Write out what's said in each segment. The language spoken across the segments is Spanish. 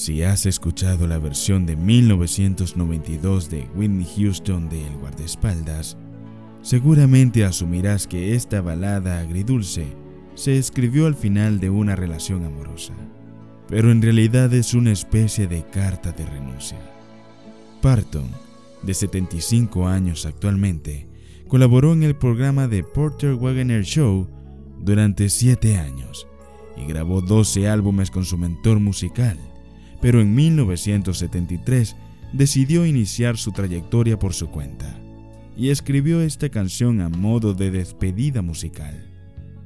Si has escuchado la versión de 1992 de Whitney Houston de El guardaespaldas, seguramente asumirás que esta balada agridulce se escribió al final de una relación amorosa, pero en realidad es una especie de carta de renuncia. Parton, de 75 años actualmente, colaboró en el programa de Porter Wagoner Show durante 7 años y grabó 12 álbumes con su mentor musical pero en 1973 decidió iniciar su trayectoria por su cuenta y escribió esta canción a modo de despedida musical.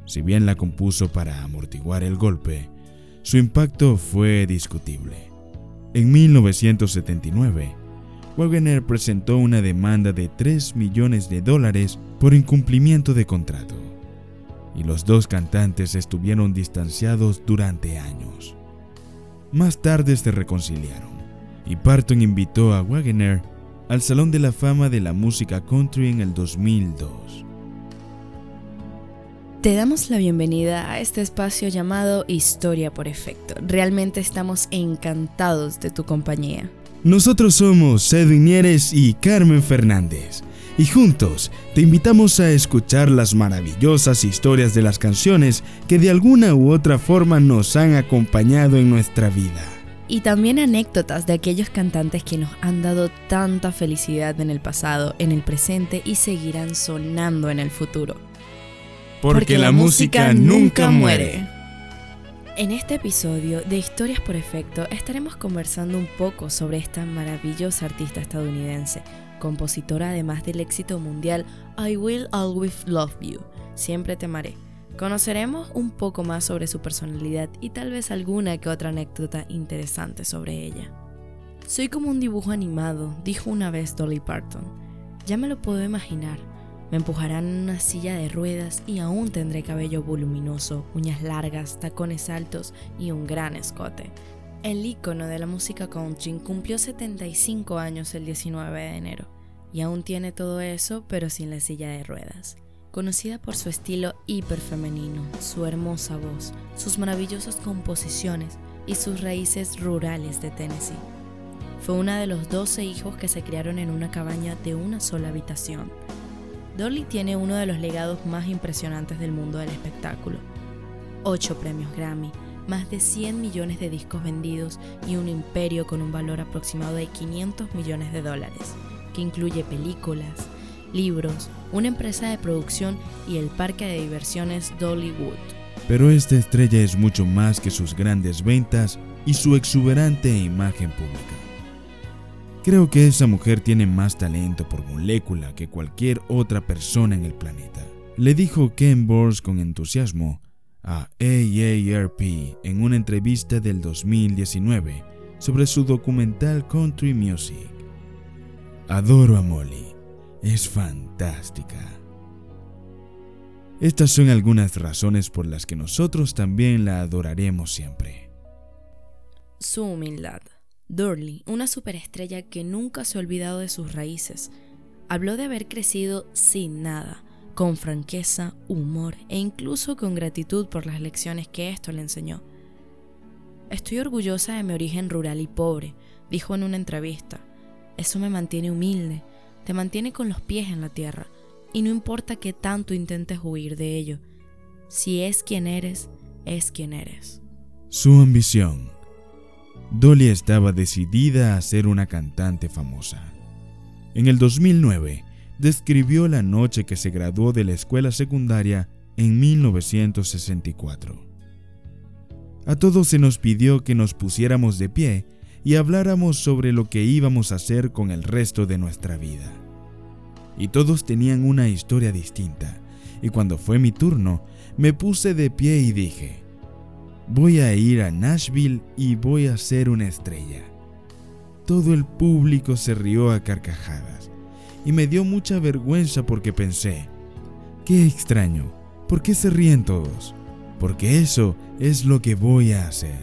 Si bien la compuso para amortiguar el golpe, su impacto fue discutible. En 1979, Wagner presentó una demanda de 3 millones de dólares por incumplimiento de contrato, y los dos cantantes estuvieron distanciados durante años. Más tarde se reconciliaron y Parton invitó a Wagoner al Salón de la Fama de la Música Country en el 2002. Te damos la bienvenida a este espacio llamado Historia por Efecto. Realmente estamos encantados de tu compañía. Nosotros somos Edwin Nieres y Carmen Fernández y juntos te invitamos a escuchar las maravillosas historias de las canciones que de alguna u otra forma nos han acompañado en nuestra vida. Y también anécdotas de aquellos cantantes que nos han dado tanta felicidad en el pasado, en el presente y seguirán sonando en el futuro. Porque, la, música, nunca muere. En este episodio de Historias por Efecto estaremos conversando un poco sobre esta maravillosa artista estadounidense, compositora además del éxito mundial I Will Always Love You, Siempre te amaré. Conoceremos un poco más sobre su personalidad y tal vez alguna que otra anécdota interesante sobre ella. Soy como un dibujo animado, dijo una vez Dolly Parton. Ya me lo puedo imaginar. Me empujarán en una silla de ruedas y aún tendré cabello voluminoso, uñas largas, tacones altos y un gran escote. El ícono de la música country cumplió 75 años el 19 de enero y aún tiene todo eso pero sin la silla de ruedas. Conocida por su estilo hiper femenino, su hermosa voz, sus maravillosas composiciones y sus raíces rurales de Tennessee. Fue una de los 12 hijos que se criaron en una cabaña de una sola habitación. Dolly tiene uno de los legados más impresionantes del mundo del espectáculo. Ocho premios Grammy, más de 100 millones de discos vendidos y un imperio con un valor aproximado de 500 millones de dólares, que incluye películas, libros, una empresa de producción y el parque de diversiones Dollywood. Pero esta estrella es mucho más que sus grandes ventas y su exuberante imagen pública. Creo que esa mujer tiene más talento por molécula que cualquier otra persona en el planeta, le dijo Ken Bors con entusiasmo a AARP en una entrevista del 2019 sobre su documental Country Music. Adoro a Molly, es fantástica. Estas son algunas razones por las que nosotros también la adoraremos siempre. Su humildad. Dorley, una superestrella que nunca se ha olvidado de sus raíces, habló de haber crecido sin nada con franqueza, humor e incluso con gratitud por las lecciones que esto le enseñó. Estoy orgullosa de mi origen rural y pobre, dijo en una entrevista. Eso me mantiene humilde, te mantiene con los pies en la tierra, y no importa que tanto intentes huir de ello. Si es quien eres, es quien eres. Su ambición. Dolly estaba decidida a ser una cantante famosa. En el 2009, describió la noche que se graduó de la escuela secundaria en 1964. A todos se nos pidió que nos pusiéramos de pie y habláramos sobre lo que íbamos a hacer con el resto de nuestra vida. Y todos tenían una historia distinta, y cuando fue mi turno, me puse de pie y dije, voy a ir a Nashville y voy a ser una estrella. Todo el público se rió a carcajadas y me dio mucha vergüenza porque pensé, qué extraño, ¿por qué se ríen todos? Porque eso es lo que voy a hacer.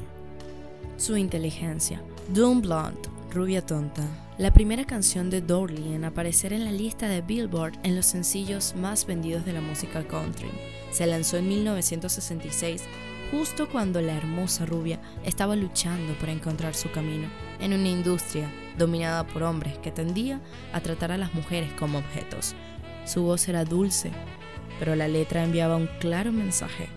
Su inteligencia. Doom Blonde, Rubia Tonta, la primera canción de Dorley en aparecer en la lista de Billboard en los sencillos más vendidos de la música country. Se lanzó en 1966 justo cuando la hermosa rubia estaba luchando por encontrar su camino en una industria dominada por hombres que tendía a tratar a las mujeres como objetos. Su voz era dulce, pero la letra enviaba un claro mensaje.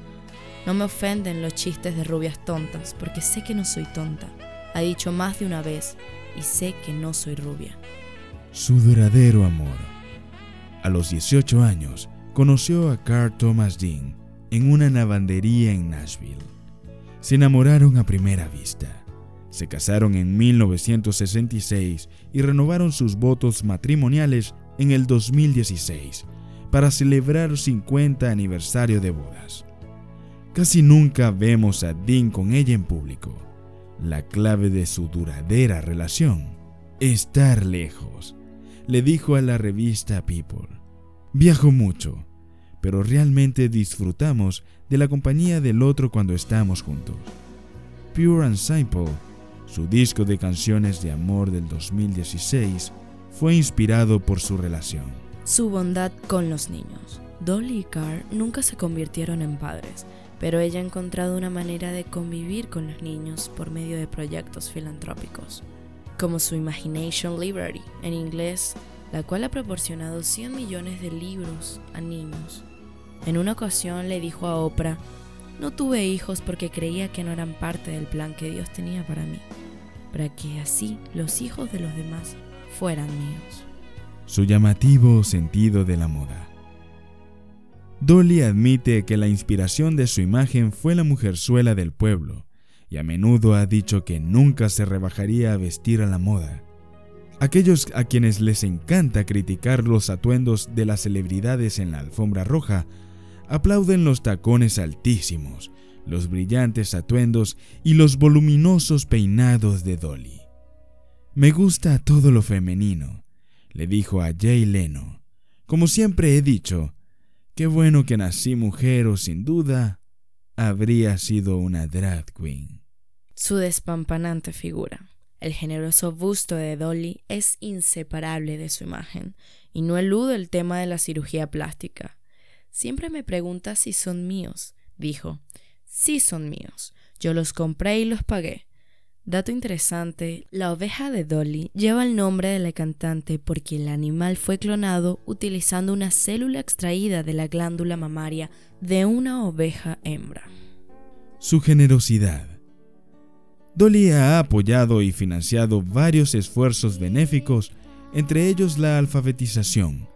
No me ofenden los chistes de rubias tontas, porque sé que no soy tonta. Ha dicho más de una vez, y sé que no soy rubia. Su duradero amor. A los 18 años, conoció a Carl Thomas Dean en una lavandería en Nashville. Se enamoraron a primera vista. Se casaron en 1966 y renovaron sus votos matrimoniales en el 2016 para celebrar 50 aniversario de bodas. Casi nunca vemos a Dean con ella en público. La clave de su duradera relación, estar lejos, le dijo a la revista People. Viajo mucho, pero realmente disfrutamos de la compañía del otro cuando estamos juntos. Pure and Simple su disco de canciones de amor del 2016 fue inspirado por su relación. Su bondad con los niños. Dolly y Carr nunca se convirtieron en padres, pero ella ha encontrado una manera de convivir con los niños por medio de proyectos filantrópicos, como su Imagination Library, en inglés, la cual ha proporcionado 100 millones de libros a niños. En una ocasión le dijo a Oprah, no tuve hijos porque creía que no eran parte del plan que Dios tenía para mí para que así los hijos de los demás fueran míos. Su llamativo sentido de la moda. Dolly admite que la inspiración de su imagen fue la mujerzuela del pueblo y a menudo ha dicho que nunca se rebajaría a vestir a la moda. Aquellos a quienes les encanta criticar los atuendos de las celebridades en la alfombra roja aplauden los tacones altísimos, los brillantes atuendos y los voluminosos peinados de Dolly. Me gusta todo lo femenino, le dijo a Jay Leno. Como siempre he dicho, qué bueno que nací mujer o sin duda habría sido una drag queen. Su despampanante figura. El generoso busto de Dolly es inseparable de su imagen y no elude el tema de la cirugía plástica. Siempre me pregunta si son míos, dijo, sí son míos. Yo los compré y los pagué. Dato interesante, la oveja de Dolly lleva el nombre de la cantante porque el animal fue clonado utilizando una célula extraída de la glándula mamaria de una oveja hembra. Su generosidad. Dolly ha apoyado y financiado varios esfuerzos benéficos, entre ellos la alfabetización,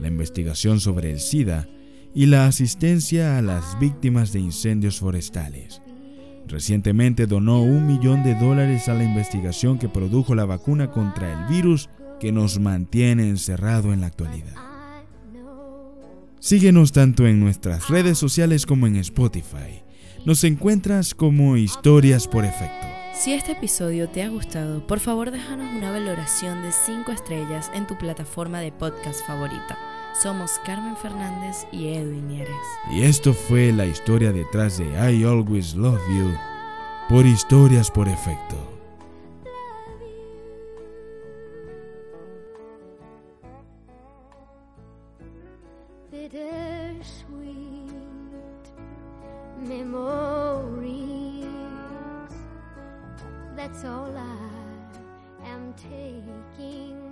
la investigación sobre el SIDA y la asistencia a las víctimas de incendios forestales. Recientemente donó un millón de dólares a la investigación que produjo la vacuna contra el virus que nos mantiene encerrado en la actualidad. Síguenos tanto en nuestras redes sociales como en Spotify. Nos encuentras como Historias por Efecto. Si este episodio te ha gustado, por favor déjanos una valoración de 5 estrellas en tu plataforma de podcast favorita. Somos Carmen Fernández y Edwin Nieres. Y esto fue la historia detrás de I Always Love You por historias por efecto. That's all I am taking.